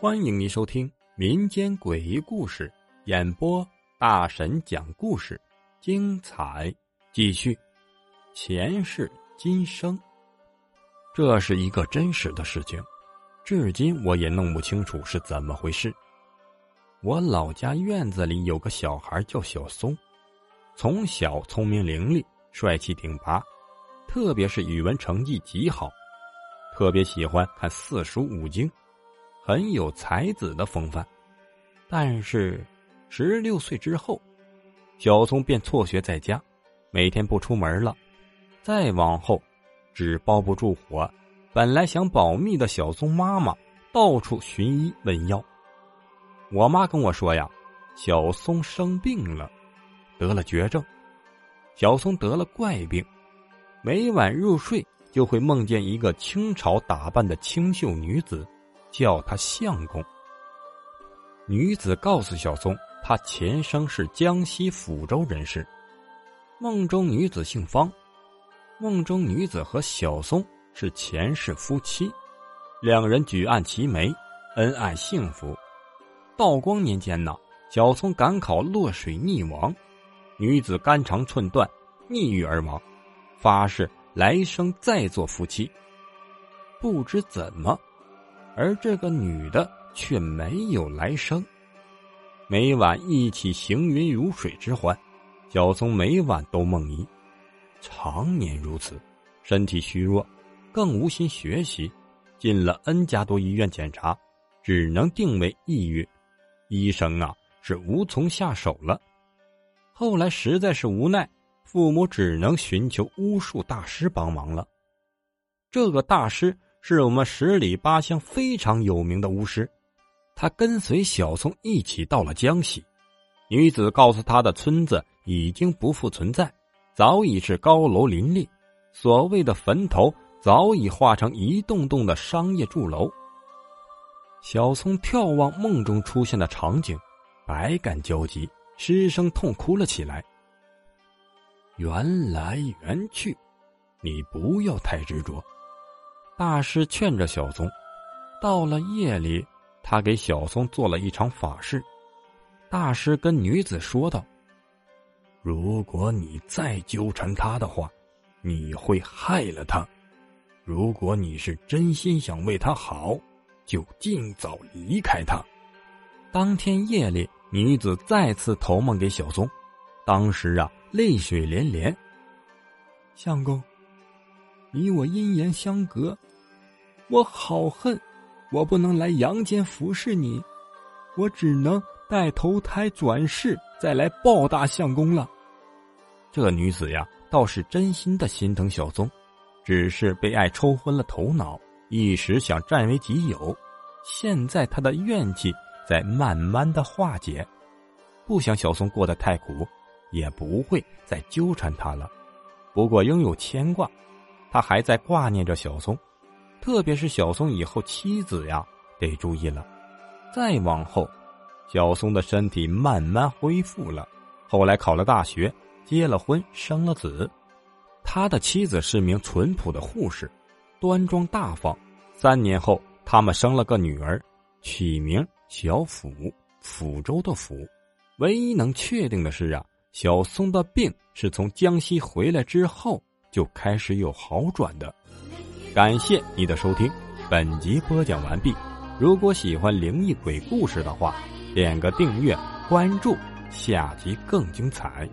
欢迎您收听民间诡异故事演播，大神讲故事，精彩继续。前世今生，这是一个真实的事情，至今我也弄不清楚是怎么回事。我老家院子里有个小孩叫小松，从小聪明伶俐，帅气挺拔，特别是语文成绩极好，特别喜欢看四书五经。很有才子的风范，但是十六岁之后，小松便辍学在家，每天不出门了。再往后，纸包不住火，本来想保密的小松妈妈到处寻医问药。我妈跟我说呀，小松生病了，得了绝症。小松得了怪病，每晚入睡就会梦见一个清朝打扮的清秀女子。叫他相公。女子告诉小松，她前生是江西抚州人士。梦中女子姓方，梦中女子和小松是前世夫妻，两人举案齐眉，恩爱幸福。道光年间呢，小松赶考落水溺亡，女子肝肠寸断，溺浴而亡，发誓来生再做夫妻。不知怎么。而这个女的却没有来生，每晚一起行云如水之欢，小松每晚都梦遗，常年如此，身体虚弱，更无心学习，进了 N 家多医院检查，只能定为抑郁，医生啊是无从下手了。后来实在是无奈，父母只能寻求巫术大师帮忙了。这个大师。是我们十里八乡非常有名的巫师，他跟随小松一起到了江西。女子告诉他的村子已经不复存在，早已是高楼林立，所谓的坟头早已化成一栋栋的商业住楼。小松眺望梦中出现的场景，百感交集，失声痛哭了起来。缘来缘去，你不要太执着。大师劝着小松，到了夜里，他给小松做了一场法事。大师跟女子说道：“如果你再纠缠他的话，你会害了他；如果你是真心想为他好，就尽早离开他。”当天夜里，女子再次投梦给小松，当时啊，泪水连连。相公，你我阴阳相隔。我好恨，我不能来阳间服侍你，我只能待投胎转世再来报答相公了。这女子呀，倒是真心的心疼小松，只是被爱抽昏了头脑，一时想占为己有。现在她的怨气在慢慢的化解，不想小松过得太苦，也不会再纠缠他了。不过仍有牵挂，他还在挂念着小松。特别是小松以后妻子呀，得注意了。再往后，小松的身体慢慢恢复了。后来考了大学，结了婚，生了子。他的妻子是名淳朴的护士，端庄大方。三年后，他们生了个女儿，取名小福，抚州的抚。唯一能确定的是啊，小松的病是从江西回来之后就开始有好转的。感谢你的收听，本集播讲完毕。如果喜欢灵异鬼故事的话，点个订阅关注，下集更精彩。